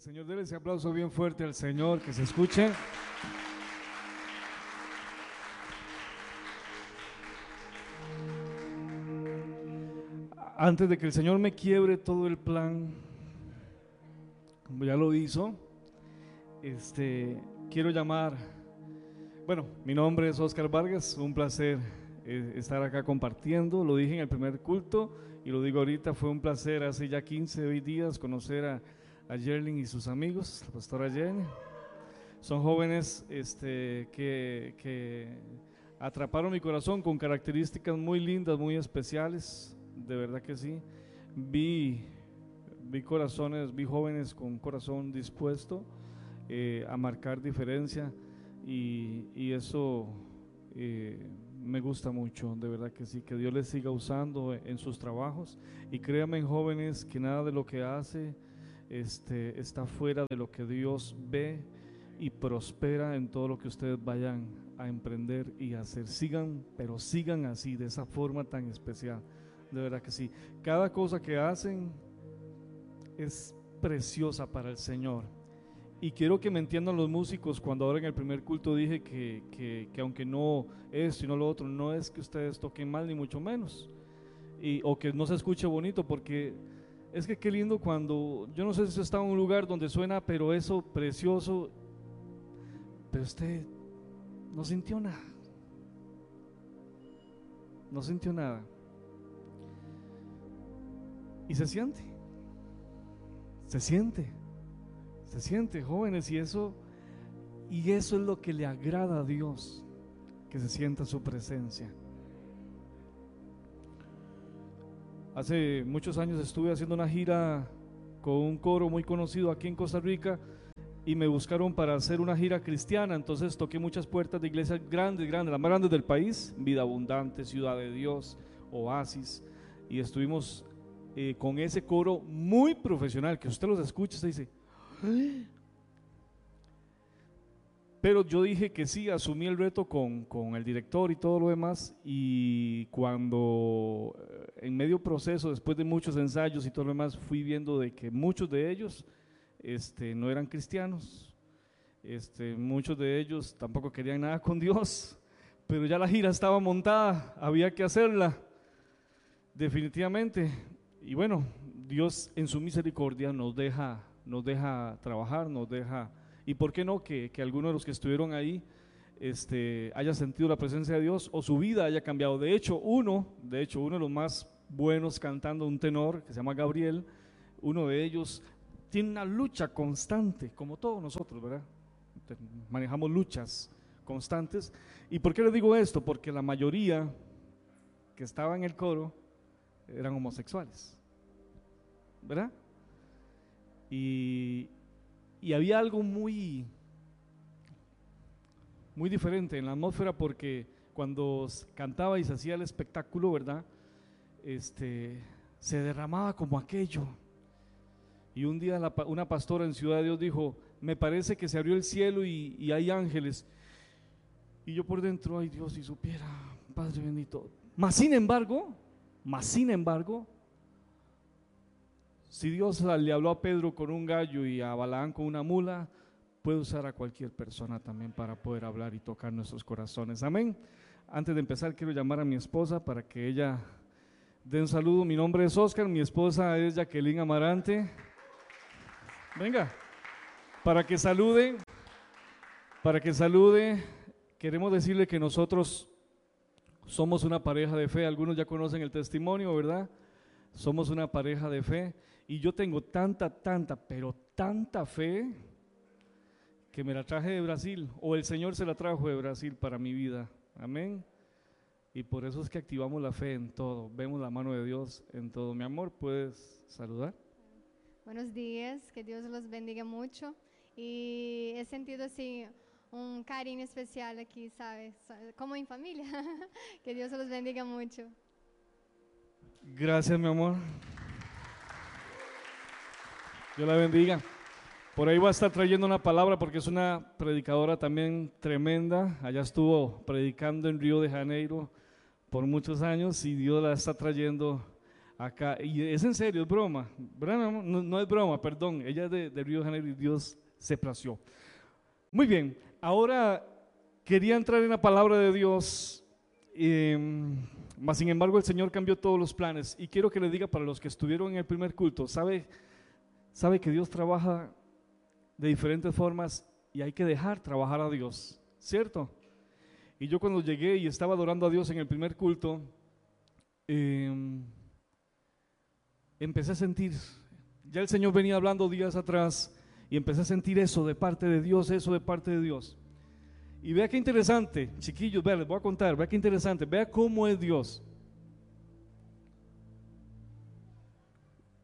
Señor. Denle ese aplauso bien fuerte al Señor, que se escuche. Antes de que el Señor me quiebre todo el plan, como ya lo hizo, este, quiero llamar, bueno, mi nombre es Oscar Vargas, un placer eh, estar acá compartiendo, lo dije en el primer culto y lo digo ahorita, fue un placer hace ya 15 días conocer a, a Yerling y sus amigos, la pastora Jenny. Son jóvenes este, que, que atraparon mi corazón con características muy lindas, muy especiales, de verdad que sí. Vi, vi corazones, vi jóvenes con corazón dispuesto eh, a marcar diferencia y, y eso eh, me gusta mucho, de verdad que sí, que Dios les siga usando en sus trabajos y créanme jóvenes que nada de lo que hace este, está fuera de lo que Dios ve y prospera en todo lo que ustedes vayan a emprender y hacer. Sigan, pero sigan así, de esa forma tan especial. De verdad que sí. Cada cosa que hacen es preciosa para el Señor. Y quiero que me entiendan los músicos cuando ahora en el primer culto dije que, que, que aunque no esto y no lo otro, no es que ustedes toquen mal ni mucho menos. Y, o que no se escuche bonito, porque es que qué lindo cuando, yo no sé si está en un lugar donde suena, pero eso precioso, pero usted no sintió nada. No sintió nada. Y se siente. Se siente. Se siente, jóvenes, y eso y eso es lo que le agrada a Dios, que se sienta su presencia. Hace muchos años estuve haciendo una gira con un coro muy conocido aquí en Costa Rica y me buscaron para hacer una gira cristiana. Entonces toqué muchas puertas de iglesias grandes, grandes, las más grandes del país, Vida Abundante, Ciudad de Dios, Oasis. Y estuvimos eh, con ese coro muy profesional, que usted los escucha y dice, pero yo dije que sí, asumí el reto con, con, el director y todo lo demás. Y cuando eh, en medio proceso, después de muchos ensayos y todo lo demás, fui viendo de que muchos de ellos este, no eran cristianos. Este, muchos de ellos tampoco querían nada con Dios. Pero ya la gira estaba montada, había que hacerla. Definitivamente. Y bueno, Dios en su misericordia nos deja, nos deja trabajar, nos deja y por qué no que, que algunos de los que estuvieron ahí este, haya sentido la presencia de Dios o su vida haya cambiado. De hecho, uno, de hecho, uno de los más buenos cantando, un tenor que se llama Gabriel, uno de ellos tiene una lucha constante, como todos nosotros, ¿verdad? Manejamos luchas constantes. ¿Y por qué le digo esto? Porque la mayoría que estaba en el coro eran homosexuales, ¿verdad? Y, y había algo muy, muy diferente en la atmósfera porque cuando cantaba y hacía el espectáculo, ¿verdad? Este, se derramaba como aquello. Y un día una pastora en Ciudad de Dios dijo, me parece que se abrió el cielo y, y hay ángeles. Y yo por dentro, ay Dios, si supiera, Padre bendito. Mas sin embargo, mas sin embargo, si Dios le habló a Pedro con un gallo y a Balaán con una mula, puede usar a cualquier persona también para poder hablar y tocar nuestros corazones. Amén. Antes de empezar, quiero llamar a mi esposa para que ella dé un saludo. Mi nombre es Oscar, mi esposa es Jacqueline Amarante. Venga, para que salude, para que salude, queremos decirle que nosotros somos una pareja de fe. Algunos ya conocen el testimonio, ¿verdad? Somos una pareja de fe y yo tengo tanta, tanta, pero tanta fe que me la traje de Brasil o el Señor se la trajo de Brasil para mi vida. Amén. Y por eso es que activamos la fe en todo, vemos la mano de Dios en todo. Mi amor, ¿puedes saludar? Buenos días, que Dios los bendiga mucho. Y he sentido así un cariño especial aquí, ¿sabes? Como en familia. que Dios los bendiga mucho. Gracias, mi amor. Dios la bendiga. Por ahí va a estar trayendo una palabra porque es una predicadora también tremenda. Allá estuvo predicando en Río de Janeiro por muchos años y Dios la está trayendo acá. Y es en serio, es broma. No, es broma, perdón. Ella es de, Río de Janeiro y Dios se plació. Muy bien, ahora quería entrar en la palabra de Dios, eh, mas sin embargo el Señor cambió todos los planes. Y quiero que le diga para los que estuvieron en el primer culto, ¿sabe, sabe que Dios trabaja de diferentes formas y hay que dejar trabajar a Dios, ¿cierto? Y yo cuando llegué y estaba adorando a Dios en el primer culto, em, empecé a sentir, ya el Señor venía hablando días atrás y empecé a sentir eso de parte de Dios, eso de parte de Dios. Y vea qué interesante, chiquillos, vea, les voy a contar, vea qué interesante, vea cómo es Dios.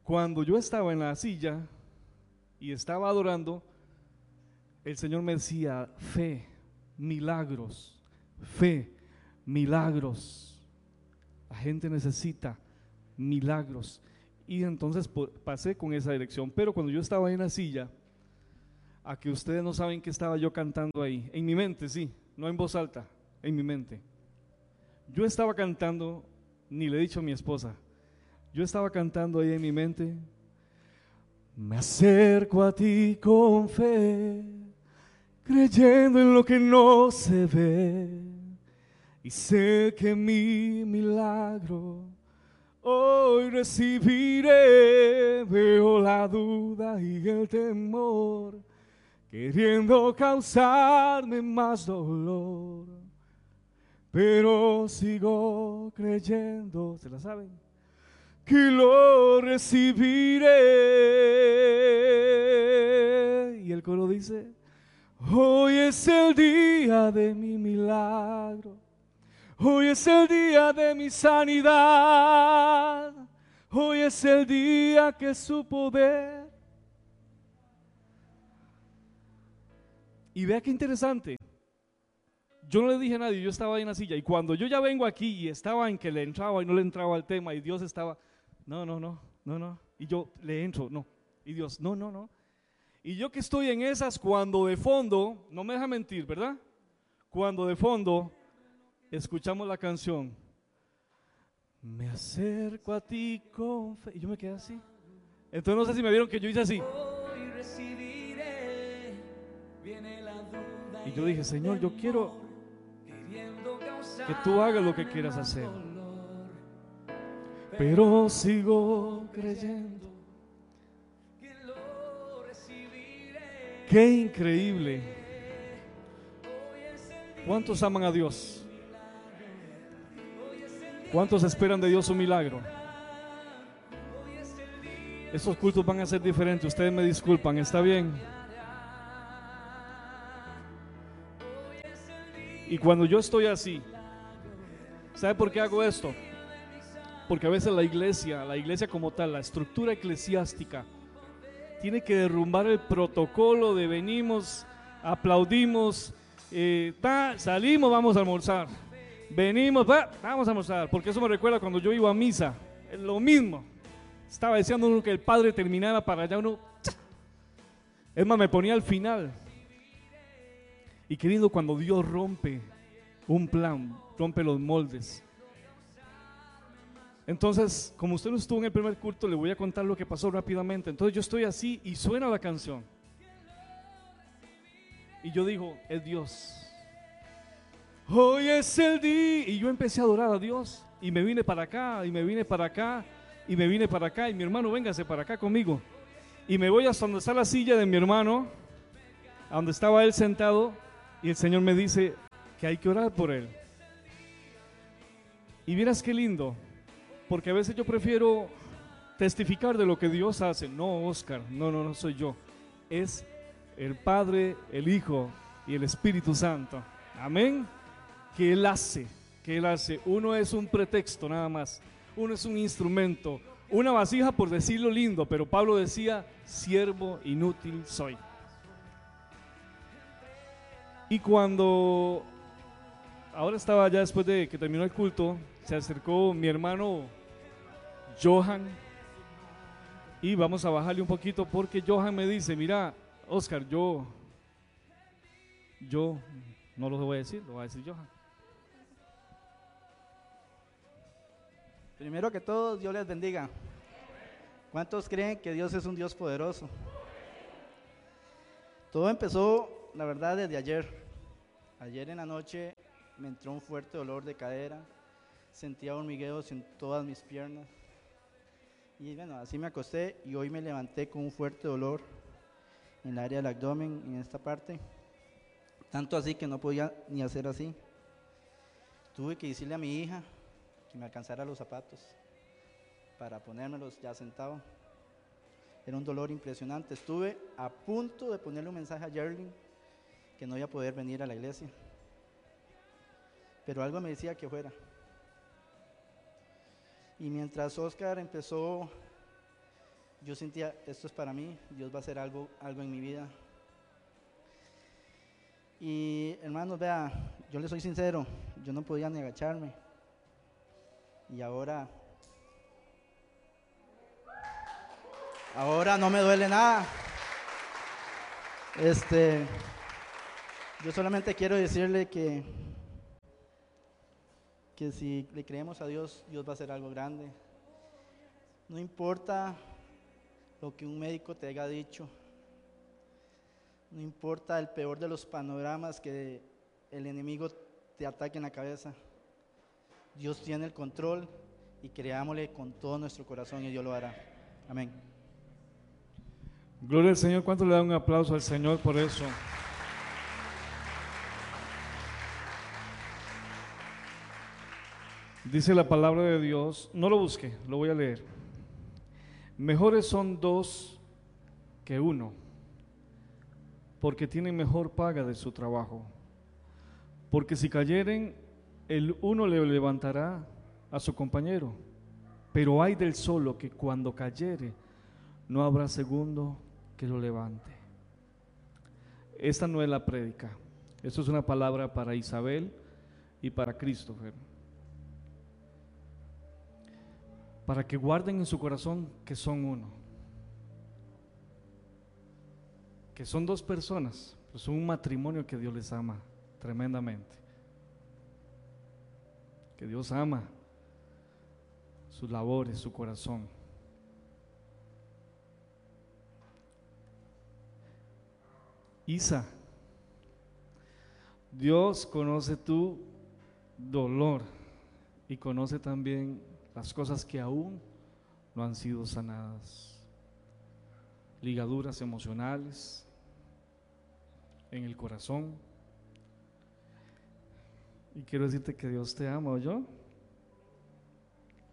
Cuando yo estaba en la silla y estaba adorando, el Señor me decía, fe, milagros, fe, milagros. La gente necesita milagros. Y entonces pasé con esa dirección. Pero cuando yo estaba en la silla, a que ustedes no saben que estaba yo cantando ahí, en mi mente, sí, no en voz alta, en mi mente. Yo estaba cantando, ni le he dicho a mi esposa, yo estaba cantando ahí en mi mente, me acerco a ti con fe, creyendo en lo que no se ve, y sé que mi milagro hoy recibiré, veo la duda y el temor queriendo causarme más dolor. Pero sigo creyendo, ¿se la saben? Que lo recibiré. Y el coro dice, hoy es el día de mi milagro. Hoy es el día de mi sanidad. Hoy es el día que su poder Y vea qué interesante. Yo no le dije a nadie, yo estaba ahí en la silla. Y cuando yo ya vengo aquí y estaba en que le entraba y no le entraba al tema, y Dios estaba, no, no, no, no, no. Y yo le entro, no. Y Dios, no, no, no. Y yo que estoy en esas, cuando de fondo, no me deja mentir, ¿verdad? Cuando de fondo escuchamos la canción, me acerco a ti con fe. Y yo me quedé así. Entonces no sé si me vieron que yo hice así. Y yo dije, Señor, yo quiero que tú hagas lo que quieras hacer. Pero sigo creyendo. Qué increíble. ¿Cuántos aman a Dios? ¿Cuántos esperan de Dios un milagro? Estos cultos van a ser diferentes. Ustedes me disculpan, ¿está bien? Y cuando yo estoy así, ¿sabe por qué hago esto? Porque a veces la iglesia, la iglesia como tal, la estructura eclesiástica, tiene que derrumbar el protocolo de venimos, aplaudimos, eh, salimos, vamos a almorzar. Venimos, vamos a almorzar. Porque eso me recuerda cuando yo iba a misa. Lo mismo. Estaba deseando uno que el padre terminara para allá uno. Es más, me ponía al final. Y querido, cuando Dios rompe un plan, rompe los moldes. Entonces, como usted no estuvo en el primer culto, le voy a contar lo que pasó rápidamente. Entonces yo estoy así y suena la canción. Y yo digo, es Dios. Hoy es el día. Y yo empecé a adorar a Dios. Y me vine para acá, y me vine para acá, y me vine para acá. Y mi hermano, véngase para acá conmigo. Y me voy hasta donde está la silla de mi hermano, a donde estaba él sentado. Y el Señor me dice que hay que orar por él. Y miras qué lindo, porque a veces yo prefiero testificar de lo que Dios hace. No, Oscar, no, no, no soy yo. Es el Padre, el Hijo y el Espíritu Santo. Amén. Que Él hace, que Él hace. Uno es un pretexto nada más. Uno es un instrumento. Una vasija por decirlo lindo, pero Pablo decía, siervo inútil soy. Y cuando ahora estaba ya después de que terminó el culto, se acercó mi hermano Johan y vamos a bajarle un poquito porque Johan me dice, mira, Oscar, yo, yo, no lo voy a decir, lo va a decir Johan. Primero que todo, Dios les bendiga. ¿Cuántos creen que Dios es un Dios poderoso? Todo empezó, la verdad, desde ayer. Ayer en la noche me entró un fuerte dolor de cadera, sentía hormigueos en todas mis piernas. Y bueno, así me acosté y hoy me levanté con un fuerte dolor en el área del abdomen, en esta parte. Tanto así que no podía ni hacer así. Tuve que decirle a mi hija que me alcanzara los zapatos para ponérmelos ya sentado. Era un dolor impresionante. Estuve a punto de ponerle un mensaje a Jerling que no iba a poder venir a la iglesia. Pero algo me decía que fuera. Y mientras Oscar empezó, yo sentía, esto es para mí, Dios va a hacer algo, algo en mi vida. Y hermanos, vea, yo le soy sincero, yo no podía ni agacharme. Y ahora, ahora no me duele nada. Este, yo solamente quiero decirle que que si le creemos a Dios, Dios va a hacer algo grande. No importa lo que un médico te haya dicho, no importa el peor de los panoramas que el enemigo te ataque en la cabeza. Dios tiene el control y creámosle con todo nuestro corazón y Dios lo hará. Amén. Gloria al Señor. ¿Cuánto le da un aplauso al Señor por eso? Dice la palabra de Dios, no lo busque, lo voy a leer. Mejores son dos que uno, porque tienen mejor paga de su trabajo. Porque si cayeren, el uno le levantará a su compañero. Pero hay del solo que cuando cayere, no habrá segundo que lo levante. Esta no es la prédica. Esto es una palabra para Isabel y para Christopher. Para que guarden en su corazón que son uno. Que son dos personas, pero son un matrimonio que Dios les ama tremendamente. Que Dios ama sus labores, su corazón. Isa, Dios conoce tu dolor y conoce también las cosas que aún no han sido sanadas, ligaduras emocionales en el corazón. Y quiero decirte que Dios te ama, ¿o yo?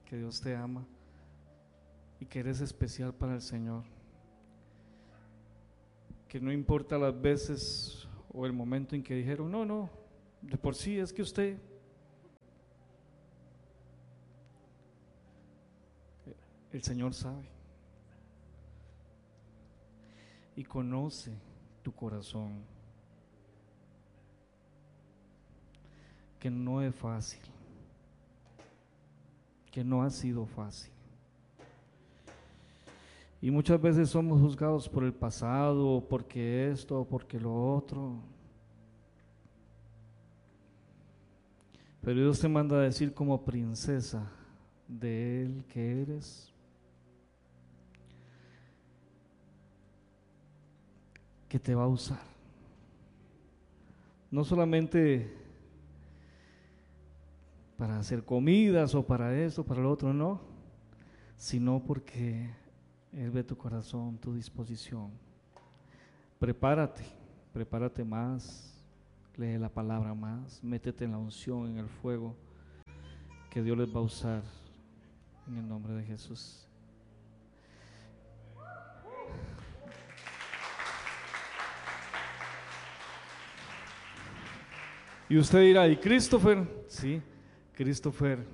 Que Dios te ama y que eres especial para el Señor. Que no importa las veces o el momento en que dijeron, no, no, de por sí es que usted El Señor sabe. Y conoce tu corazón. Que no es fácil. Que no ha sido fácil. Y muchas veces somos juzgados por el pasado, porque esto, porque lo otro. Pero Dios te manda a decir como princesa de Él que eres que te va a usar. No solamente para hacer comidas o para eso, para lo otro, no, sino porque Él ve tu corazón, tu disposición. Prepárate, prepárate más, lee la palabra más, métete en la unción, en el fuego, que Dios les va a usar en el nombre de Jesús. Y usted dirá, ¿y Christopher? Sí, Christopher,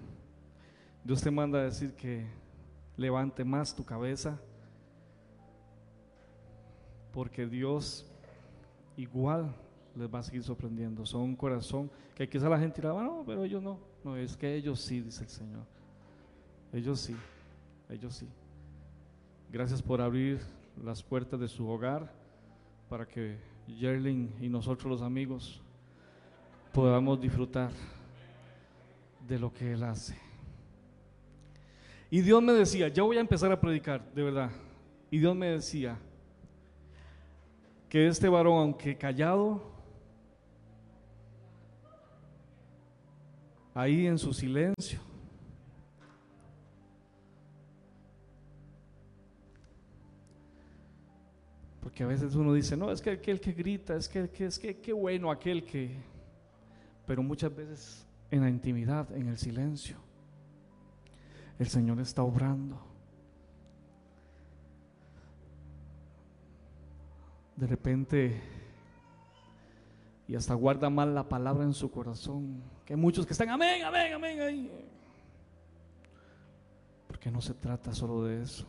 Dios te manda a decir que levante más tu cabeza, porque Dios igual les va a seguir sorprendiendo. Son un corazón que quizá la gente dirá, ah, no, pero ellos no. No, es que ellos sí, dice el Señor. Ellos sí, ellos sí. Gracias por abrir las puertas de su hogar para que Yerling y nosotros los amigos podamos disfrutar de lo que Él hace. Y Dios me decía, ya voy a empezar a predicar, de verdad. Y Dios me decía que este varón, aunque callado, ahí en su silencio, porque a veces uno dice, no, es que aquel que grita, es que, es que qué bueno aquel que, pero muchas veces en la intimidad, en el silencio, el Señor está obrando. De repente, y hasta guarda mal la palabra en su corazón, que muchos que están, amén, amén, amén, ahí. Porque no se trata solo de eso.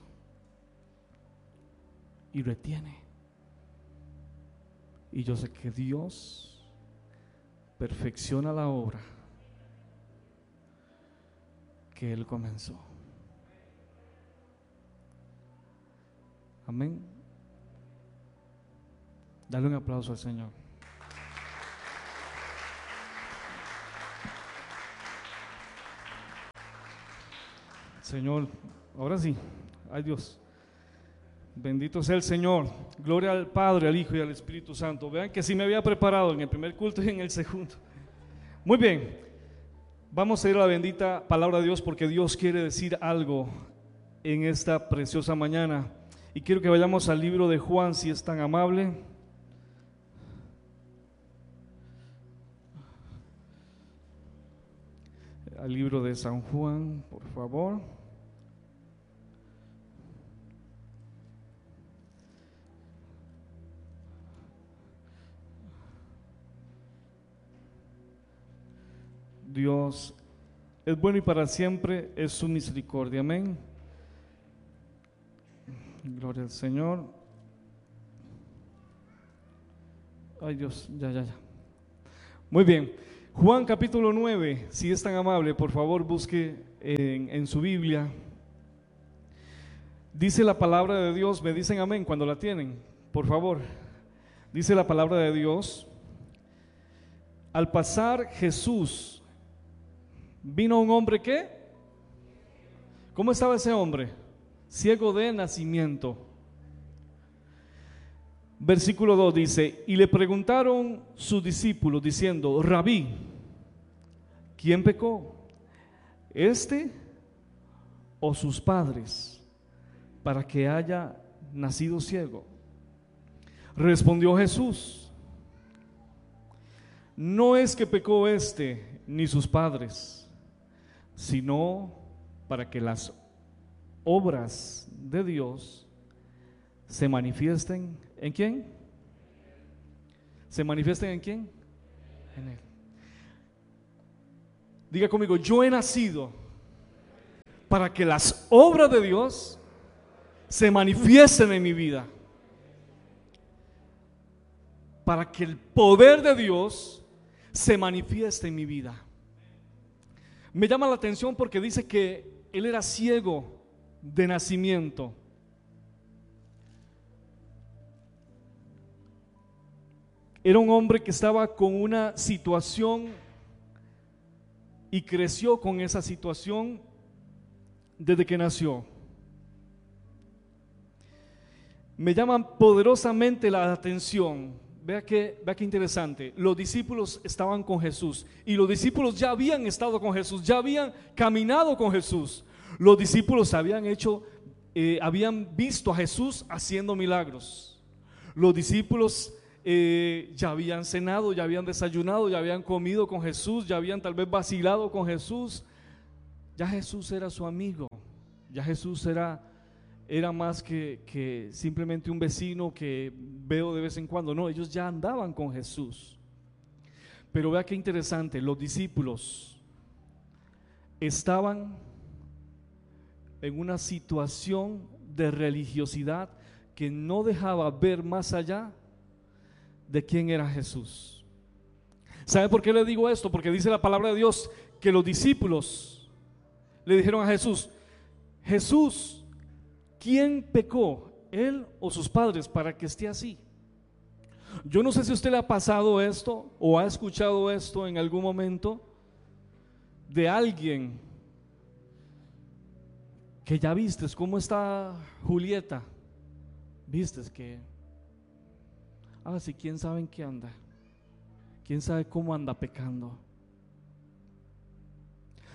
Y retiene. Y yo sé que Dios perfecciona la obra que Él comenzó. Amén. Dale un aplauso al Señor. Señor, ahora sí, ay Dios. Bendito sea el Señor. Gloria al Padre, al Hijo y al Espíritu Santo. Vean que sí me había preparado en el primer culto y en el segundo. Muy bien. Vamos a ir a la bendita palabra de Dios porque Dios quiere decir algo en esta preciosa mañana. Y quiero que vayamos al libro de Juan, si es tan amable. Al libro de San Juan, por favor. Dios es bueno y para siempre es su misericordia. Amén. Gloria al Señor. Ay Dios, ya, ya, ya. Muy bien. Juan capítulo 9, si es tan amable, por favor busque en, en su Biblia. Dice la palabra de Dios, me dicen amén cuando la tienen, por favor. Dice la palabra de Dios. Al pasar Jesús Vino un hombre que, ¿cómo estaba ese hombre? Ciego de nacimiento. Versículo 2 dice, y le preguntaron sus discípulos diciendo, rabí, ¿quién pecó? ¿Este o sus padres para que haya nacido ciego? Respondió Jesús, no es que pecó este ni sus padres sino para que las obras de Dios se manifiesten en quién? ¿Se manifiesten en quién? En Él. Diga conmigo, yo he nacido para que las obras de Dios se manifiesten en mi vida. Para que el poder de Dios se manifieste en mi vida. Me llama la atención porque dice que él era ciego de nacimiento. Era un hombre que estaba con una situación y creció con esa situación desde que nació. Me llama poderosamente la atención Vea que, vea qué interesante. Los discípulos estaban con Jesús y los discípulos ya habían estado con Jesús, ya habían caminado con Jesús. Los discípulos habían hecho, eh, habían visto a Jesús haciendo milagros. Los discípulos eh, ya habían cenado, ya habían desayunado, ya habían comido con Jesús, ya habían tal vez vacilado con Jesús. Ya Jesús era su amigo, ya Jesús era era más que, simplemente un vecino que veo de vez en cuando. No, ellos ya andaban con Jesús. Pero vea qué interesante, los discípulos estaban en una situación de religiosidad que no dejaba ver más allá de quién era Jesús. ¿Sabe por qué le digo esto? Porque dice la palabra de Dios que los discípulos le dijeron a Jesús, Jesús, ¿Quién pecó? ¿Él o sus padres para que esté así? Yo no sé si usted le ha pasado esto o ha escuchado esto en algún momento de alguien que ya vistes cómo está Julieta, vistes que, ahora sí, quién sabe en qué anda, quién sabe cómo anda pecando.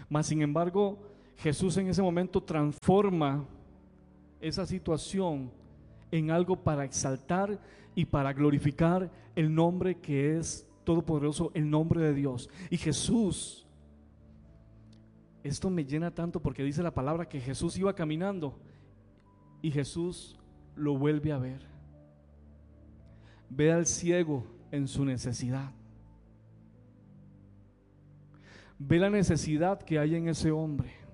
Mas sin embargo, Jesús en ese momento transforma esa situación en algo para exaltar y para glorificar el nombre que es todopoderoso, el nombre de Dios. Y Jesús, esto me llena tanto porque dice la palabra que Jesús iba caminando y Jesús lo vuelve a ver. Ve al ciego en su necesidad. Ve la necesidad que hay en ese hombre.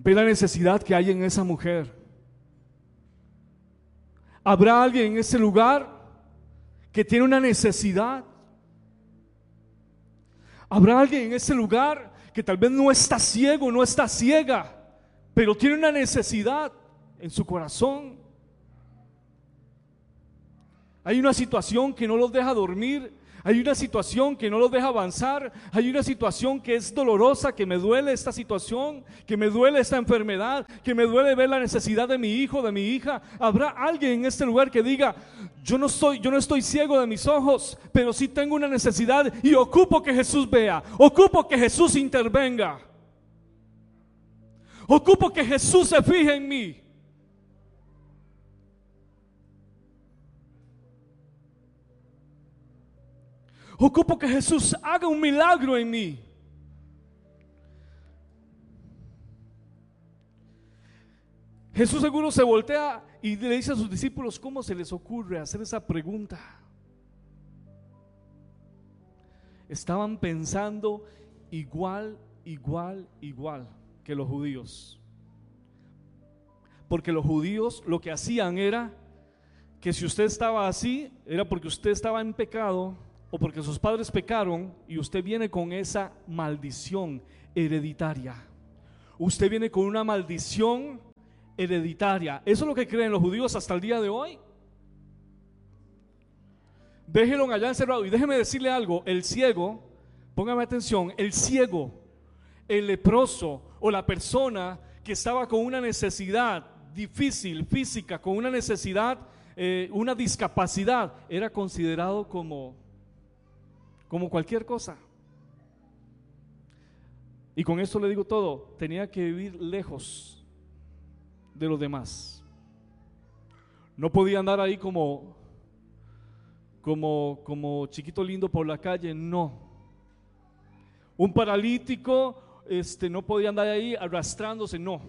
Ve la necesidad que hay en esa mujer. Habrá alguien en ese lugar que tiene una necesidad. Habrá alguien en ese lugar que tal vez no está ciego, no está ciega, pero tiene una necesidad en su corazón. Hay una situación que no los deja dormir, hay una situación que no los deja avanzar. Hay una situación que es dolorosa, que me duele esta situación, que me duele esta enfermedad, que me duele ver la necesidad de mi hijo, de mi hija. Habrá alguien en este lugar que diga, yo no estoy, yo no estoy ciego de mis ojos, pero sí tengo una necesidad y ocupo que Jesús vea, ocupo que Jesús intervenga. Ocupo que Jesús se fije en mí. Ocupo que Jesús haga un milagro en mí. Jesús seguro se voltea y le dice a sus discípulos, ¿cómo se les ocurre hacer esa pregunta? Estaban pensando igual, igual, igual que los judíos. Porque los judíos lo que hacían era que si usted estaba así, era porque usted estaba en pecado o porque sus padres pecaron y usted viene con esa maldición hereditaria. Usted viene con una maldición hereditaria. Eso es lo que creen los judíos hasta el día de hoy. Déjenlo allá encerrado y déjeme decirle algo, el ciego, póngame atención, el ciego, el leproso o la persona que estaba con una necesidad difícil, física, con una necesidad, eh, una discapacidad, era considerado como como cualquier cosa. Y con esto le digo todo, tenía que vivir lejos de los demás. No podía andar ahí como como como chiquito lindo por la calle, no. Un paralítico este no podía andar ahí arrastrándose, no.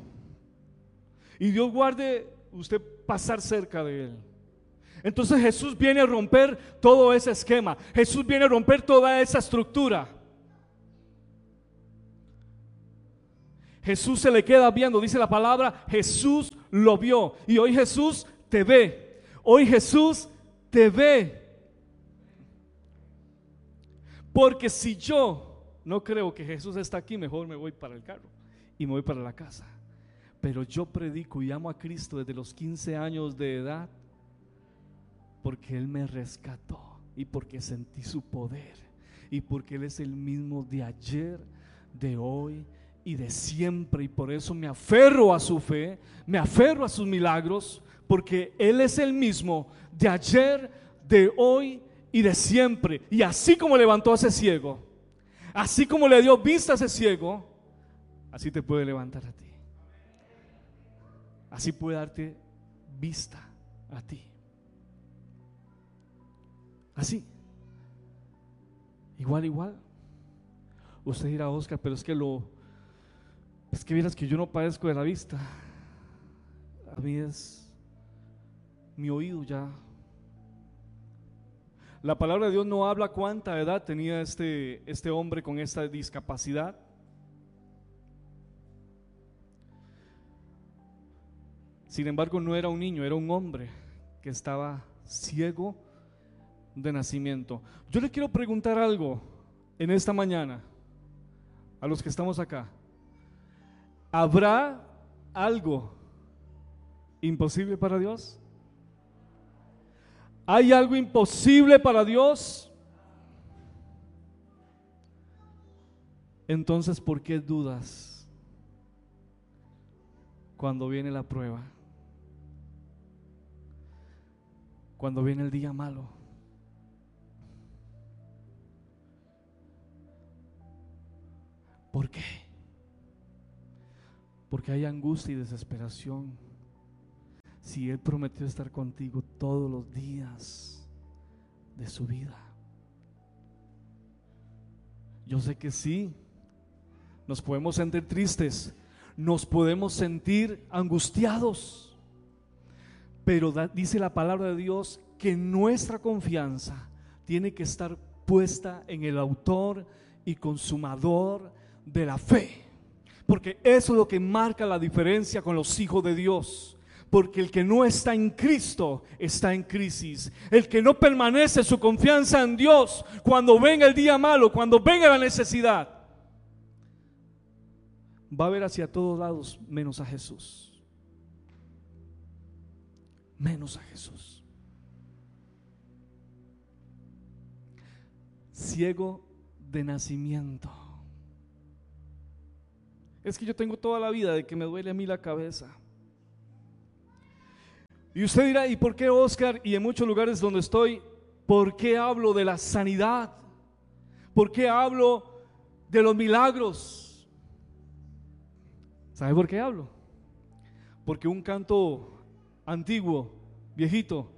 Y Dios guarde usted pasar cerca de él. Entonces Jesús viene a romper todo ese esquema. Jesús viene a romper toda esa estructura. Jesús se le queda viendo, dice la palabra, Jesús lo vio. Y hoy Jesús te ve. Hoy Jesús te ve. Porque si yo no creo que Jesús está aquí, mejor me voy para el carro y me voy para la casa. Pero yo predico y amo a Cristo desde los 15 años de edad porque Él me rescató y porque sentí su poder y porque Él es el mismo de ayer, de hoy y de siempre. Y por eso me aferro a su fe, me aferro a sus milagros, porque Él es el mismo de ayer, de hoy y de siempre. Y así como levantó a ese ciego, así como le dio vista a ese ciego, así te puede levantar a ti. Así puede darte vista a ti. Así. Igual, igual. Usted dirá, Oscar, pero es que lo. Es que vieras que yo no padezco de la vista. A mí es. Mi oído ya. La palabra de Dios no habla cuánta edad tenía este, este hombre con esta discapacidad. Sin embargo, no era un niño, era un hombre que estaba ciego de nacimiento. Yo le quiero preguntar algo en esta mañana a los que estamos acá. ¿Habrá algo imposible para Dios? ¿Hay algo imposible para Dios? Entonces, ¿por qué dudas? cuando viene la prueba, cuando viene el día malo. ¿Por qué? Porque hay angustia y desesperación. Si Él prometió estar contigo todos los días de su vida. Yo sé que sí, nos podemos sentir tristes, nos podemos sentir angustiados, pero dice la palabra de Dios que nuestra confianza tiene que estar puesta en el autor y consumador de la fe. Porque eso es lo que marca la diferencia con los hijos de Dios. Porque el que no está en Cristo está en crisis. El que no permanece su confianza en Dios cuando venga el día malo, cuando venga la necesidad, va a ver hacia todos lados menos a Jesús. Menos a Jesús. Ciego de nacimiento. Es que yo tengo toda la vida de que me duele a mí la cabeza. Y usted dirá, ¿y por qué Oscar? Y en muchos lugares donde estoy, ¿por qué hablo de la sanidad? ¿Por qué hablo de los milagros? ¿Sabe por qué hablo? Porque un canto antiguo, viejito,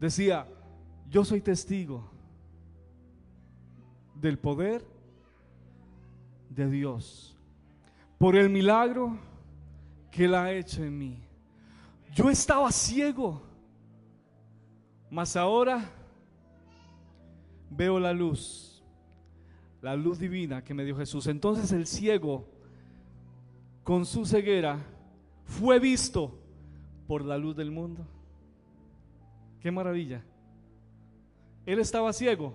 decía, yo soy testigo del poder de Dios por el milagro que Él ha hecho en mí. Yo estaba ciego, mas ahora veo la luz, la luz divina que me dio Jesús. Entonces el ciego, con su ceguera, fue visto por la luz del mundo. Qué maravilla. Él estaba ciego,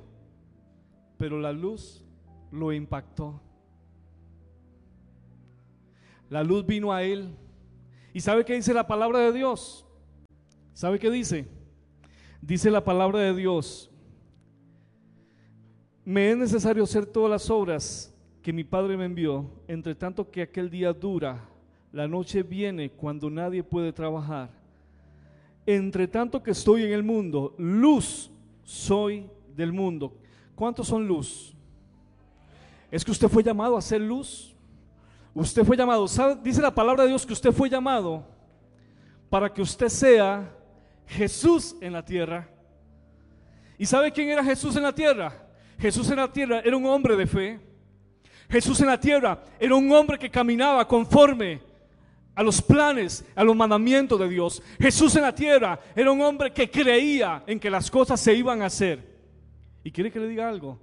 pero la luz lo impactó. La luz vino a él. ¿Y sabe qué dice la palabra de Dios? ¿Sabe qué dice? Dice la palabra de Dios. Me es necesario hacer todas las obras que mi Padre me envió, entre tanto que aquel día dura, la noche viene cuando nadie puede trabajar. Entre tanto que estoy en el mundo, luz soy del mundo. ¿Cuántos son luz? ¿Es que usted fue llamado a ser luz? Usted fue llamado, dice la palabra de Dios que usted fue llamado para que usted sea Jesús en la tierra. ¿Y sabe quién era Jesús en la tierra? Jesús en la tierra era un hombre de fe. Jesús en la tierra era un hombre que caminaba conforme a los planes, a los mandamientos de Dios. Jesús en la tierra era un hombre que creía en que las cosas se iban a hacer. ¿Y quiere que le diga algo?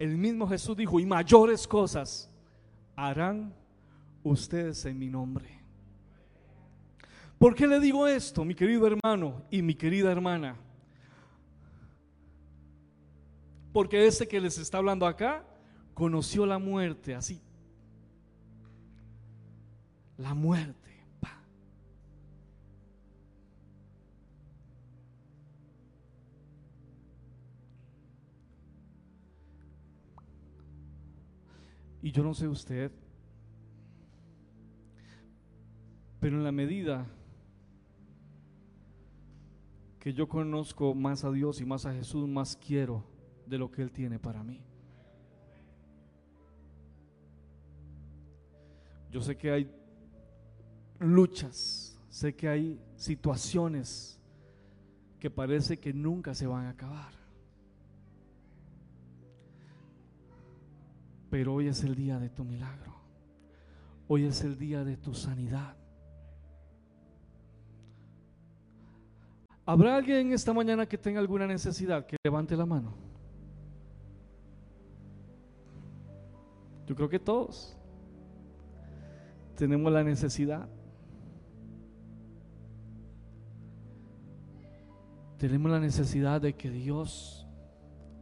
El mismo Jesús dijo, y mayores cosas harán ustedes en mi nombre. ¿Por qué le digo esto, mi querido hermano y mi querida hermana? Porque este que les está hablando acá conoció la muerte así. La muerte. Y yo no sé usted, pero en la medida que yo conozco más a Dios y más a Jesús, más quiero de lo que Él tiene para mí. Yo sé que hay luchas, sé que hay situaciones que parece que nunca se van a acabar. Pero hoy es el día de tu milagro. Hoy es el día de tu sanidad. ¿Habrá alguien esta mañana que tenga alguna necesidad? Que levante la mano. Yo creo que todos tenemos la necesidad. Tenemos la necesidad de que Dios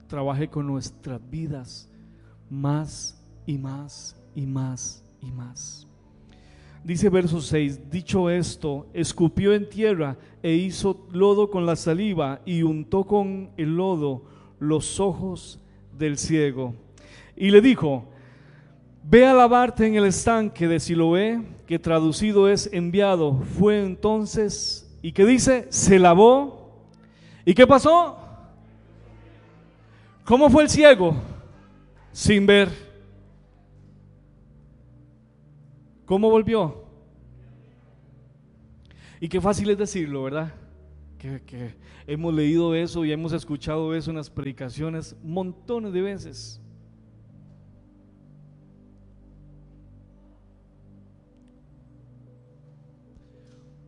trabaje con nuestras vidas más y más y más y más. Dice verso 6, dicho esto, escupió en tierra e hizo lodo con la saliva y untó con el lodo los ojos del ciego. Y le dijo, ve a lavarte en el estanque de Siloé, que traducido es enviado, fue entonces, ¿y qué dice? Se lavó. ¿Y qué pasó? ¿Cómo fue el ciego? Sin ver. ¿Cómo volvió? Y qué fácil es decirlo, ¿verdad? Que, que, hemos leído eso y hemos escuchado eso en las predicaciones montones de veces.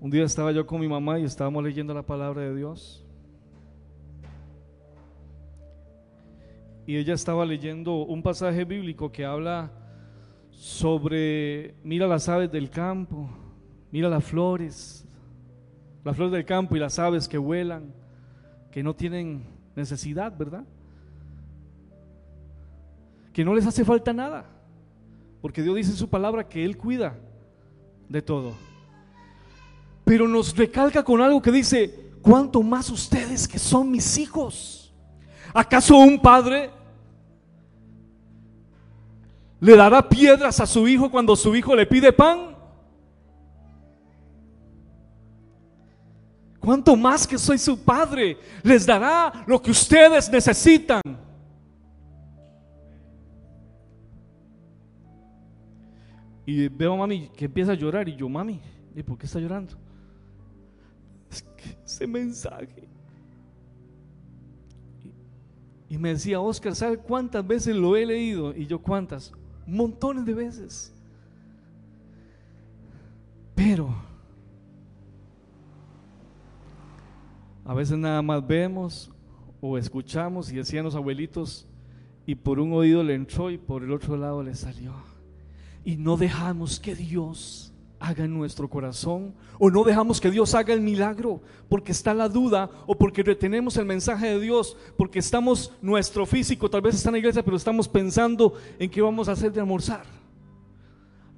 Un día estaba yo con mi mamá y estábamos leyendo la palabra de Dios. Y ella estaba leyendo un pasaje bíblico que habla sobre, mira las aves del campo, mira las flores, las flores del campo y las aves que vuelan, que no tienen necesidad, ¿verdad? Que no les hace falta nada, porque Dios dice en su palabra que Él cuida de todo pero nos recalca con algo que dice, ¿cuánto más ustedes que son mis hijos? ¿Acaso un padre le dará piedras a su hijo cuando su hijo le pide pan? ¿Cuánto más que soy su padre les dará lo que ustedes necesitan? Y veo a mami que empieza a llorar y yo, mami, ¿y por qué está llorando? ese mensaje. Y, me decía, Oscar, ¿sabe cuántas veces lo he leído? Y yo, ¿cuántas? Montones de veces. Pero a veces nada más vemos o escuchamos y decían los abuelitos, y por un oído le entró y por el otro lado le salió. Y no dejamos que Dios haga en nuestro corazón o no dejamos que Dios haga el milagro porque está la duda o porque retenemos el mensaje de Dios, porque estamos, nuestro físico tal vez está en la iglesia, pero estamos pensando en qué vamos a hacer de almorzar.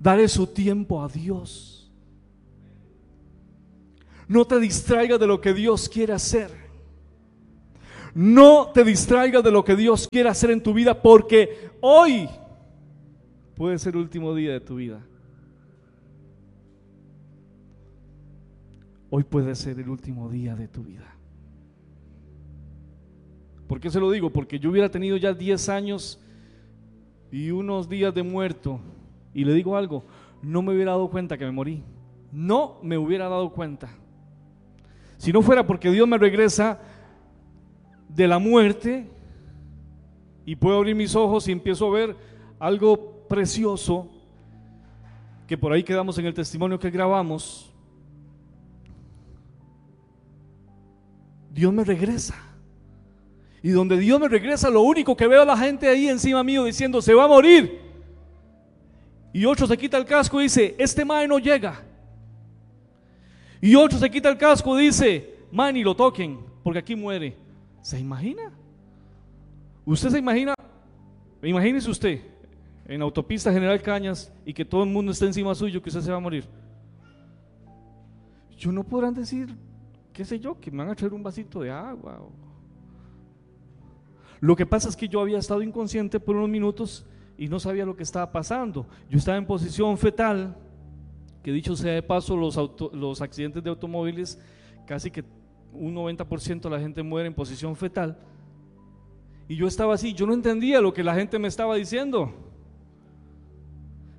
Dale su tiempo a Dios. No te distraigas de lo que Dios quiere hacer. No te distraigas de lo que Dios quiere hacer en tu vida porque hoy puede ser el último día de tu vida. Hoy puede ser el último día de tu vida. ¿Por qué se lo digo? Porque yo hubiera tenido ya 10 años y unos días de muerto. Y le digo algo, no me hubiera dado cuenta que me morí. No me hubiera dado cuenta. Si no fuera porque Dios me regresa de la muerte y puedo abrir mis ojos y empiezo a ver algo precioso, que por ahí quedamos en el testimonio que grabamos, Dios me regresa. Y donde Dios me regresa, lo único que veo a la gente ahí encima mío diciendo, se va a morir. Y otro se quita el casco y dice, este mae no llega. Y otro se quita el casco y dice, mae ni lo toquen, porque aquí muere. ¿Se imagina? ¿Usted se imagina? Imagínese usted en autopista General Cañas y que todo el mundo esté encima suyo, que usted se va a morir. Yo no podrán decir, qué sé yo, que me van a traer un vasito de agua. Lo que pasa es que yo había estado inconsciente por unos minutos y no sabía lo que estaba pasando. Yo estaba en posición fetal, que dicho sea de paso, los, accidentes de automóviles, casi que un 90% de la gente muere en posición fetal. Y yo estaba así, yo no entendía lo que la gente me estaba diciendo.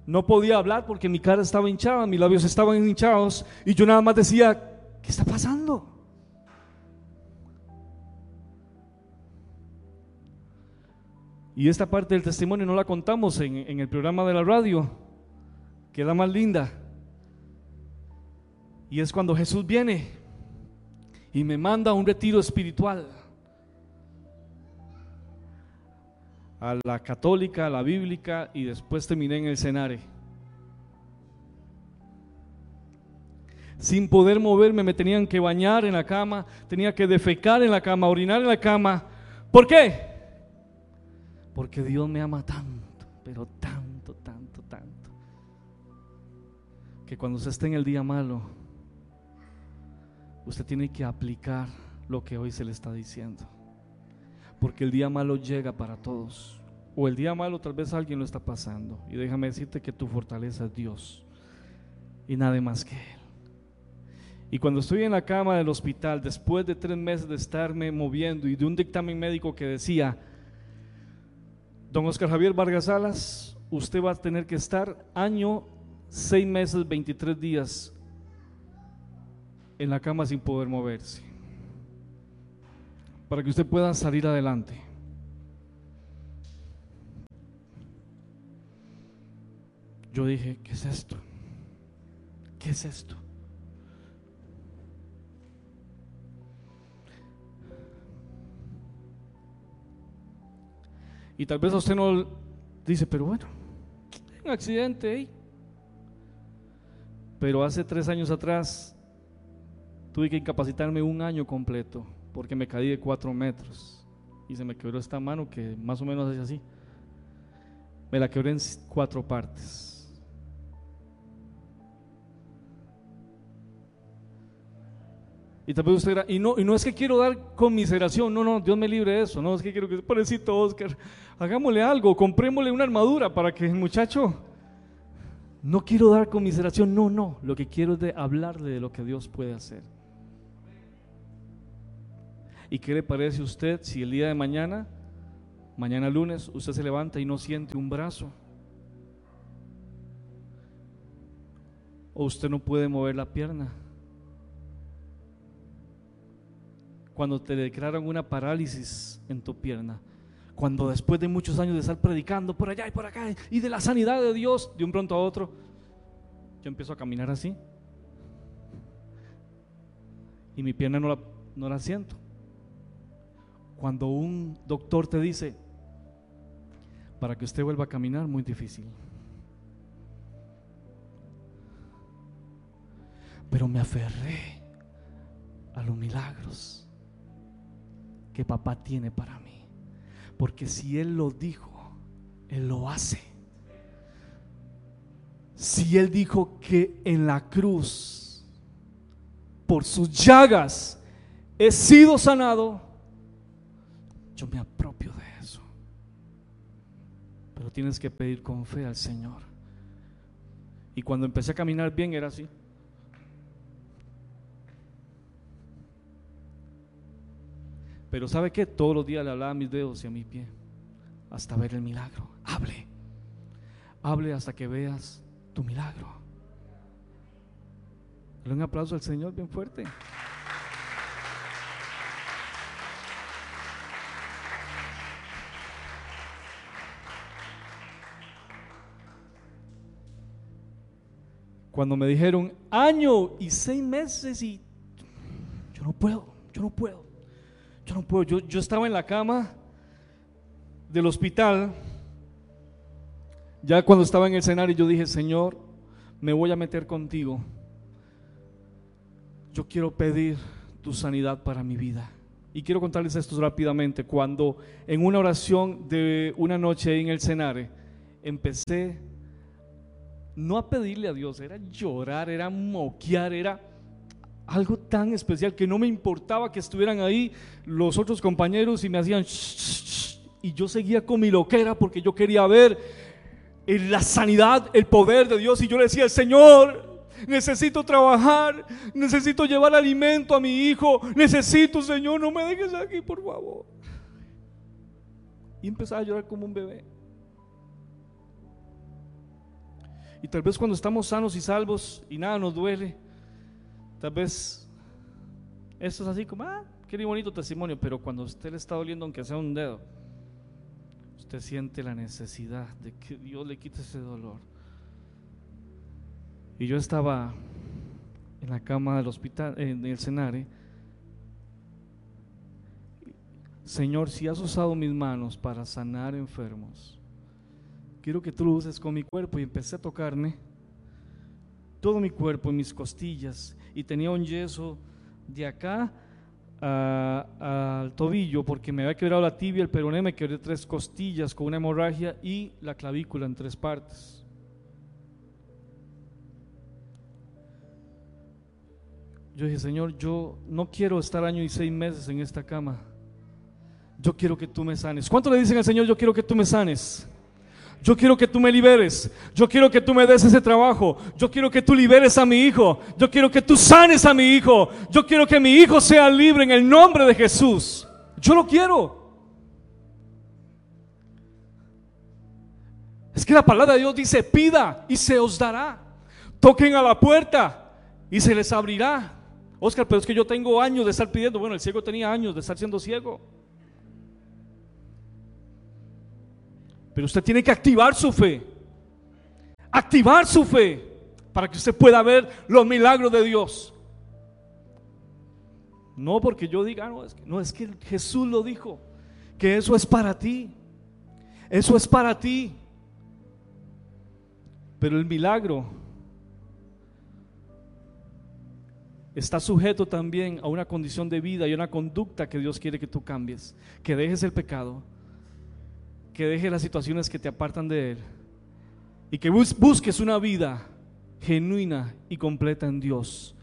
No podía hablar porque mi cara estaba hinchada, mis labios estaban hinchados y yo nada más decía, ¿Qué está pasando? Y esta parte del testimonio no la contamos en, el programa de la radio, que es la más linda. Y es cuando Jesús viene y me manda a un retiro espiritual. A la católica, a la bíblica y después terminé en el cenare. Sin poder moverme, me tenían que bañar en la cama, tenía que defecar en la cama, orinar en la cama. ¿Por qué? Porque Dios me ama tanto, pero tanto, tanto, tanto, que cuando usted esté en el día malo, usted tiene que aplicar lo que hoy se le está diciendo. Porque el día malo llega para todos. O el día malo tal vez alguien lo está pasando. Y déjame decirte que tu fortaleza es Dios. y nadie más que Él. Y cuando estoy en la cama del hospital, después de tres meses de estarme moviendo y de un dictamen médico que decía, don Oscar Javier Vargas Salas, usted va a tener que estar año, seis meses, 23 días en la cama sin poder moverse, para que usted pueda salir adelante. Yo dije, ¿qué es esto? ¿Qué es esto? Y tal vez a usted no dice, pero bueno, un accidente. Pero hace tres años atrás tuve que incapacitarme un año completo porque me caí de cuatro metros y se me quebró esta mano que más o menos es así. Me la quebré en cuatro partes. Y tal vez usted y no, y no es que quiero dar conmiseración, no, no, Dios me libre de eso, no, es que quiero que, pobrecito Oscar, hagámosle algo, comprémosle una armadura para que el muchacho, no quiero dar conmiseración, no, no, lo que quiero es de hablarle de lo que Dios puede hacer. ¿Y qué le parece a usted si el día de mañana, mañana lunes, usted se levanta y no siente un brazo? O usted no puede mover la pierna. Cuando te declaran una parálisis en tu pierna. Cuando después de muchos años de estar predicando por allá y por acá y de la sanidad de Dios, de un pronto a otro, yo empiezo a caminar así. Y mi pierna no la, no la siento. Cuando un doctor te dice, para que usted vuelva a caminar, muy difícil. Pero me aferré a los milagros que papá tiene para mí. Porque si Él lo dijo, Él lo hace. Si Él dijo que en la cruz, por sus llagas, he sido sanado, yo me apropio de eso. Pero tienes que pedir con fe al Señor. Y cuando empecé a caminar bien era así. Pero ¿sabe qué? Todos los días le hablaba a mis dedos y a mi pie hasta ver el milagro. Hable. Hable hasta que veas tu milagro. Dale un aplauso al Señor bien fuerte. Cuando me dijeron año y seis meses y yo no puedo, yo no puedo, yo no puedo. Yo, yo estaba en la cama del hospital, ya cuando estaba en el escenario yo dije, Señor, me voy a meter contigo. Yo quiero pedir tu sanidad para mi vida. Y quiero contarles esto rápidamente. Cuando en una oración de una noche en el Senare empecé no a pedirle a Dios, era llorar, era moquear, era algo tan especial que no me importaba que estuvieran ahí los otros compañeros y me hacían y yo seguía con mi loquera porque yo quería ver la sanidad, el poder de Dios y yo le decía, Señor, necesito trabajar, necesito llevar alimento a mi hijo, necesito, Señor, no me dejes aquí, por favor. Y empezaba a llorar como un bebé. Y tal vez cuando estamos sanos y salvos y nada nos duele, tal vez esto es así como, ah, qué bonito testimonio, pero cuando a usted le está doliendo aunque sea un dedo, usted siente la necesidad de que Dios le quite ese dolor. Y yo estaba en la cama del hospital, en el Senare. Señor, si has usado mis manos para sanar enfermos, quiero que tú lo uses con mi cuerpo. Y empecé a tocarme todo mi cuerpo, en mis costillas, y tenía un yeso de acá al tobillo porque me había quebrado la tibia, el peroné, me quebré tres costillas con una hemorragia y la clavícula en tres partes. Yo dije, Señor, yo no quiero estar año y seis meses en esta cama. Yo quiero que tú me sanes. ¿Cuánto le dicen al Señor, yo quiero que tú me sanes? Yo quiero que tú me liberes. Yo quiero que tú me des ese trabajo. Yo quiero que tú liberes a mi hijo. Yo quiero que tú sanes a mi hijo. Yo quiero que mi hijo sea libre en el nombre de Jesús. Yo lo quiero. Es que la palabra de Dios dice, pida y se os dará. Toquen a la puerta y se les abrirá. Oscar, pero es que yo tengo años de estar pidiendo. Bueno, el ciego tenía años de estar siendo ciego. Pero usted tiene que activar su fe. Activar su fe para que usted pueda ver los milagros de Dios. No porque yo diga, no es, que, no, es que Jesús lo dijo, que eso es para ti. Eso es para ti. Pero el milagro está sujeto también a una condición de vida y una conducta que Dios quiere que tú cambies, que dejes el pecado que deje las situaciones que te apartan de Él y que busques una vida genuina y completa en Dios.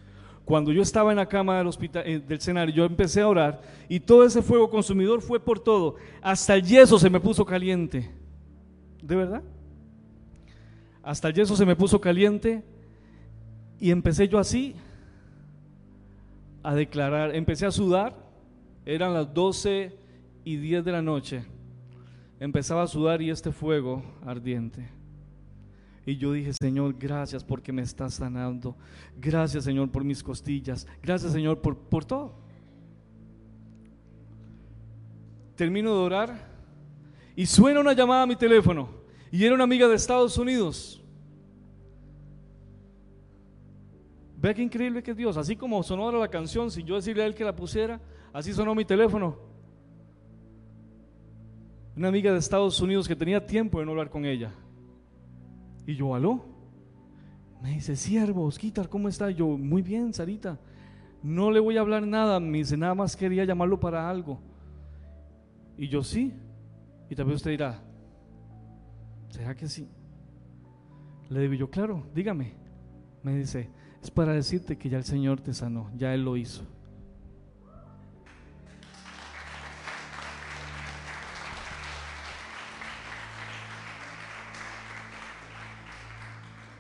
Cuando yo estaba en la cama del hospital eh, del escenario, yo empecé a orar y todo ese fuego consumidor fue por todo. Hasta el yeso se me puso caliente. ¿De verdad? Hasta el yeso se me puso caliente y empecé yo así a declarar. Empecé a sudar. Eran las 12 y 10 de la noche empezaba a sudar y este fuego ardiente. Y yo dije, Señor, gracias porque me estás sanando. Gracias, Señor, por mis costillas. Gracias, Señor, por, por todo. Termino de orar y suena una llamada a mi teléfono. Y era una amiga de Estados Unidos. Ve qué increíble que es Dios. Así como sonó ahora la canción, sin yo decirle a él que la pusiera, así sonó mi teléfono una amiga de Estados Unidos que tenía tiempo de no hablar con ella. Y yo, aló. Me dice, siervo, Osquitar, ¿cómo está? yo, muy bien, Sarita. No le voy a hablar nada. Me dice, nada más quería llamarlo para algo. Y yo, sí. Y vez usted dirá, ¿será que sí? Le digo yo, claro, dígame. Me dice, es para decirte que ya el Señor te sanó, ya Él lo hizo.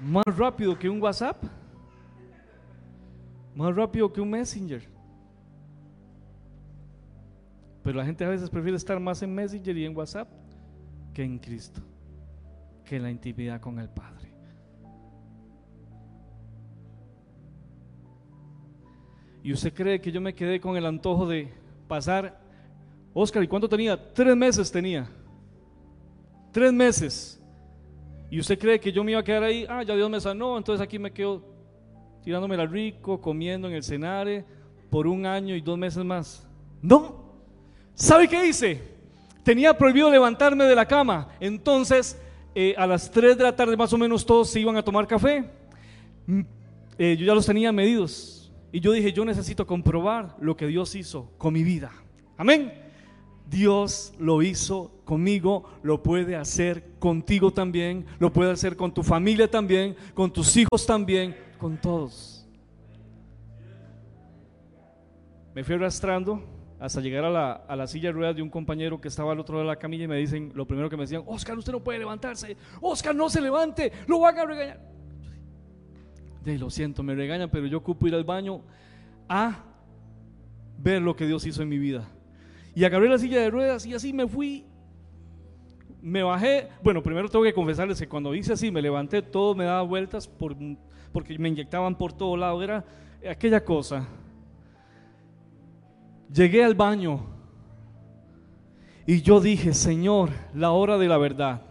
Más rápido que un WhatsApp, más rápido que un Messenger. Pero la gente a veces prefiere estar más en Messenger y en WhatsApp que en Cristo, que en la intimidad con el Padre. Y usted cree que yo me quedé con el antojo de pasar, Oscar, ¿y cuánto tenía? Tres meses tenía. Tres meses y usted cree que yo me iba a quedar ahí, ah, ya Dios me sanó, entonces aquí me quedo tirándome la rico, comiendo en el cenare por un año y dos meses más. No. ¿Sabe qué hice? Tenía prohibido levantarme de la cama. Entonces, eh, a las 3 de la tarde más o menos todos se iban a tomar café. Mm, eh, yo ya los tenía medidos. Y yo dije, yo necesito comprobar lo que Dios hizo con mi vida. Amén. Dios lo hizo conmigo, lo puede hacer contigo también, lo puede hacer con tu familia también, con tus hijos también, con todos. Me fui arrastrando hasta llegar a la, a la, silla de ruedas de un compañero que estaba al otro lado de la camilla y me dicen, lo primero que me decían, Oscar, usted no puede levantarse, Oscar, no se levante, lo van a regañar. De lo siento, me regañan, pero yo ocupo ir al baño a ver lo que Dios hizo en mi vida. Y agarré la silla de ruedas y así me fui. Me bajé. Bueno, primero tengo que confesarles que cuando hice así, me levanté, todo me daba vueltas por, porque me inyectaban por todo lado. Era aquella cosa. Llegué al baño y yo dije, Señor, la hora de la verdad.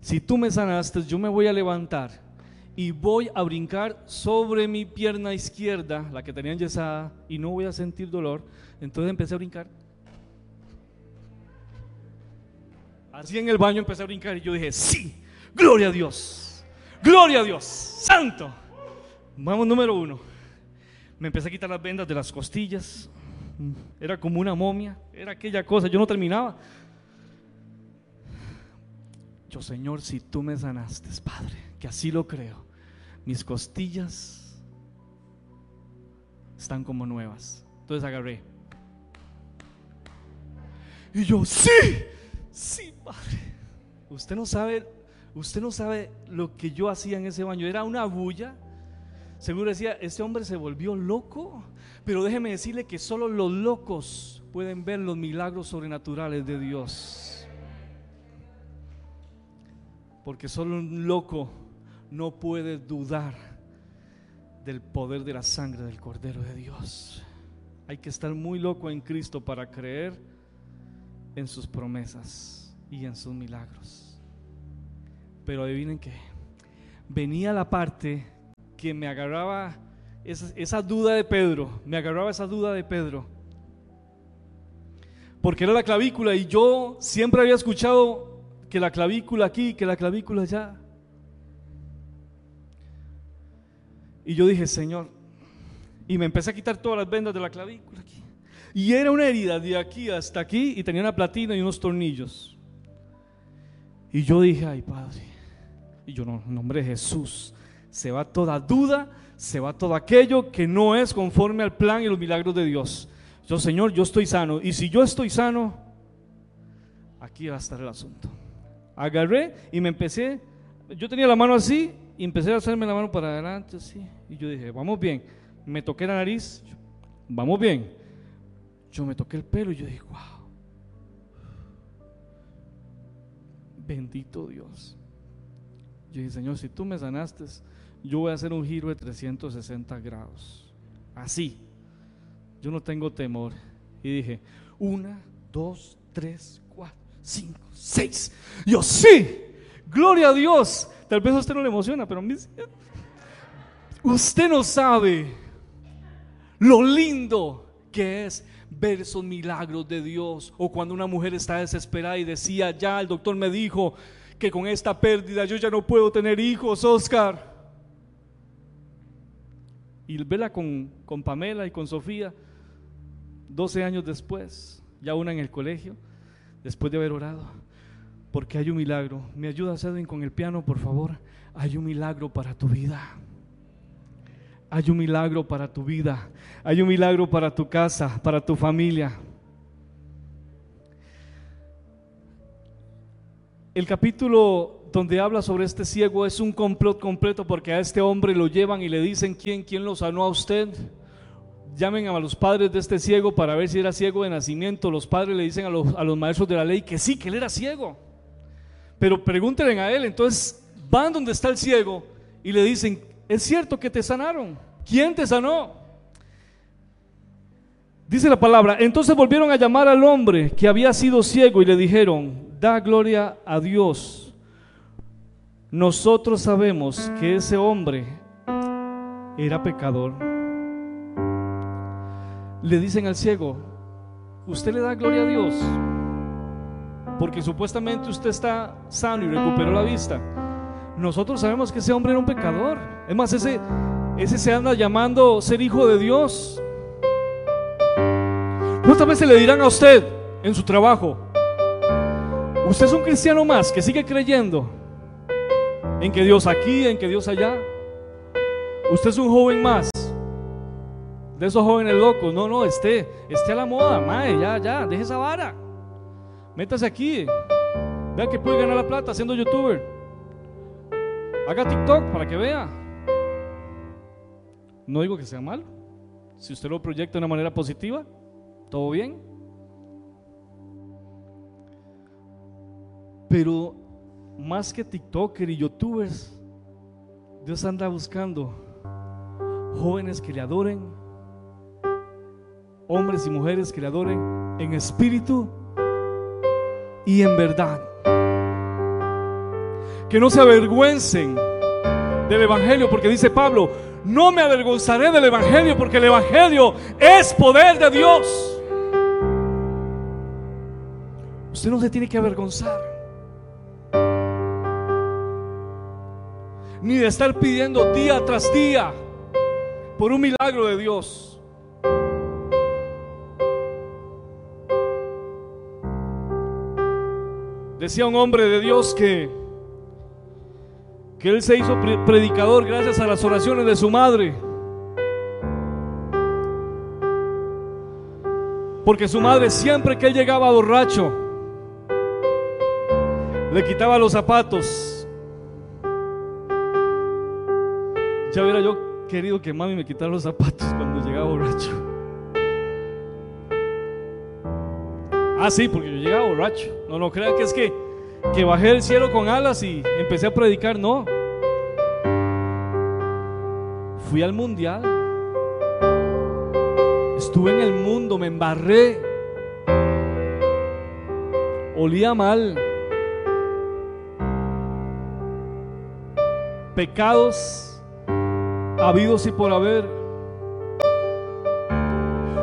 Si tú me sanaste, yo me voy a levantar y voy a brincar sobre mi pierna izquierda, la que tenía enyesada, y no voy a sentir dolor. Entonces empecé a brincar. Así en el baño empecé a brincar y yo dije, sí, gloria a Dios, gloria a Dios, santo. Vamos número uno. Me empecé a quitar las vendas de las costillas. Era como una momia, era aquella cosa, yo no terminaba. Yo, Señor, si tú me sanaste, Padre, que así lo creo mis costillas están como nuevas. Entonces agarré. Y yo, sí, sí, Padre. Usted no sabe, usted no sabe lo que yo hacía en ese baño. Era una bulla. Seguro decía, este hombre se volvió loco. Pero déjeme decirle que solo los locos pueden ver los milagros sobrenaturales de Dios. Porque solo un loco no puede dudar del poder de la sangre del Cordero de Dios. Hay que estar muy loco en Cristo para creer en sus promesas y en sus milagros. Pero adivinen que venía la parte que me agarraba esa, esa, duda de Pedro, me agarraba esa duda de Pedro. Porque era la clavícula y yo siempre había escuchado que la clavícula aquí, que la clavícula allá. Y yo dije, Señor, y me empecé a quitar todas las vendas de la clavícula. Y era una herida de aquí hasta aquí y tenía una platina y unos tornillos. Y yo dije, ay Padre, y yo no, en nombre de Jesús, se va toda duda, se va todo aquello que no es conforme al plan y los milagros de Dios. Yo, Señor, yo estoy sano. Y si yo estoy sano, aquí va a estar el asunto. Agarré y me empecé, yo tenía la mano así y empecé a hacerme la mano para adelante así. Y yo dije, vamos bien. Me toqué la nariz, vamos bien. Yo me toqué el pelo y yo dije, wow. Bendito Dios. Yo dije, Señor, si tú me sanaste, yo voy a hacer un giro de 360 grados. Así. Yo no tengo temor. Y dije, una, dos, tres, cuatro, cinco, seis. Yo sí. Gloria a Dios. Tal vez a usted no le emociona, pero a mí Usted no sabe lo lindo que es ver esos milagros de Dios. O cuando una mujer está desesperada y decía, ya el doctor me dijo que con esta pérdida yo ya no puedo tener hijos, Oscar. Y vela con, con Pamela y con Sofía, 12 años después, ya una en el colegio, después de haber orado. Porque hay un milagro. ¿Me ayuda Edwin con el piano, por favor? Hay un milagro para tu vida. Hay un milagro para tu vida. Hay un milagro para tu casa, para tu familia. El capítulo donde habla sobre este ciego es un complot completo porque a este hombre lo llevan y le dicen quién, quién lo sanó a usted. Llamen a los padres de este ciego para ver si era ciego de nacimiento. Los padres le dicen a los, a los maestros de la ley que sí, que él era ciego. Pero pregúntenle a él. Entonces van donde está el ciego y le dicen, es cierto que te sanaron. ¿Quién te sanó? Dice la palabra, entonces volvieron a llamar al hombre que había sido ciego y le dijeron, da gloria a Dios. Nosotros sabemos que ese hombre era pecador. Le dicen al ciego, usted le da gloria a Dios porque supuestamente usted está sano y recuperó la vista. Nosotros sabemos que ese hombre era un pecador. Es más, ese, ese se anda llamando ser hijo de Dios. ¿Cuántas veces le dirán a usted en su trabajo? Usted es un cristiano más que sigue creyendo en que Dios aquí, en que Dios allá. Usted es un joven más de esos jóvenes locos. No, no, esté, esté a la moda, mae, ya, ya, deje esa vara. Métase aquí. Vea que puede ganar la plata siendo youtuber. Haga TikTok para que vea. No digo que sea mal. Si usted lo proyecta de una manera positiva, todo bien. Pero más que TikToker y YouTubers, Dios anda buscando jóvenes que le adoren, hombres y mujeres que le adoren en espíritu y en verdad que no se avergüencen del Evangelio, porque dice Pablo, no me avergonzaré del Evangelio, porque el Evangelio es poder de Dios. Usted no se tiene que avergonzar. Ni de estar pidiendo día tras día por un milagro de Dios. Decía un hombre de Dios que que él se hizo predicador gracias a las oraciones de su madre. Porque su madre siempre que él llegaba borracho, le quitaba los zapatos. Ya hubiera yo querido que mami me quitara los zapatos cuando llegaba borracho. Ah, sí, porque yo llegaba borracho. No, no crean que es que, que bajé del cielo con alas y empecé a predicar. No. Fui al mundial. Estuve en el mundo, me embarré. Olía mal. Pecados habidos y por haber.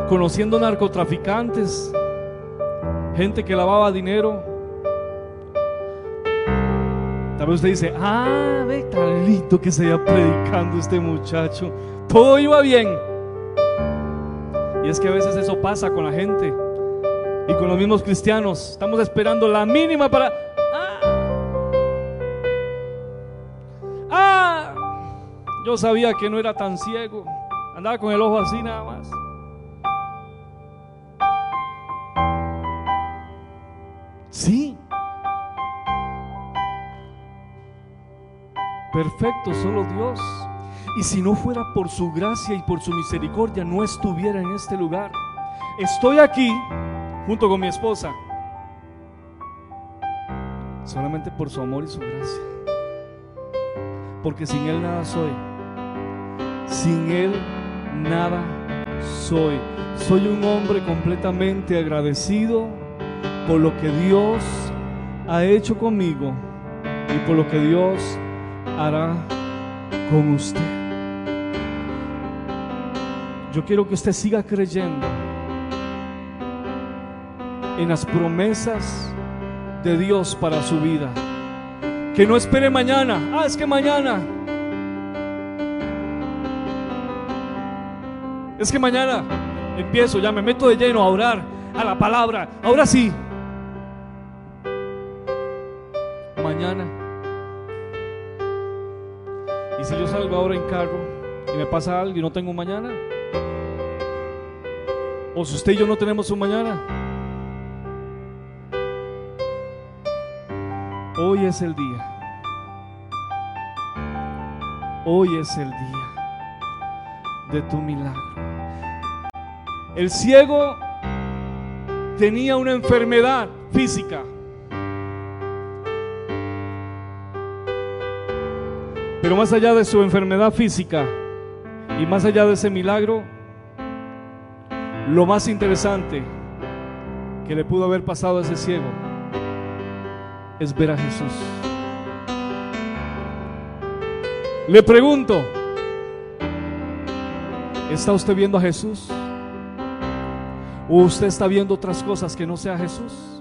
Conociendo narcotraficantes gente que lavaba dinero. Tal vez usted dice, ah, ve tan lindo que se iba predicando este muchacho. Todo iba bien. Y es que a veces eso pasa con la gente y con los mismos cristianos. Estamos esperando la mínima para... Ah, ah yo sabía que no era tan ciego. Andaba con el ojo así nada más. Perfecto, solo Dios. Y si no fuera por su gracia y por su misericordia, no estuviera en este lugar. Estoy aquí junto con mi esposa. Solamente por su amor y su gracia. Porque sin Él nada soy. Sin Él nada soy. Soy un hombre completamente agradecido por lo que Dios ha hecho conmigo y por lo que Dios hará con usted. Yo quiero que usted siga creyendo en las promesas de Dios para su vida. Que no espere mañana. Ah, es que mañana. Es que mañana empiezo, ya me meto de lleno a orar a la palabra. Ahora sí, Ahora en carro y me pasa algo y no tengo un mañana, o si usted y yo no tenemos un mañana, hoy es el día. Hoy es el día de tu milagro. El ciego tenía una enfermedad física. Pero más allá de su enfermedad física y más allá de ese milagro, lo más interesante que le pudo haber pasado a ese ciego es ver a Jesús. Le pregunto, ¿está usted viendo a Jesús? ¿O usted está viendo otras cosas que no sea Jesús?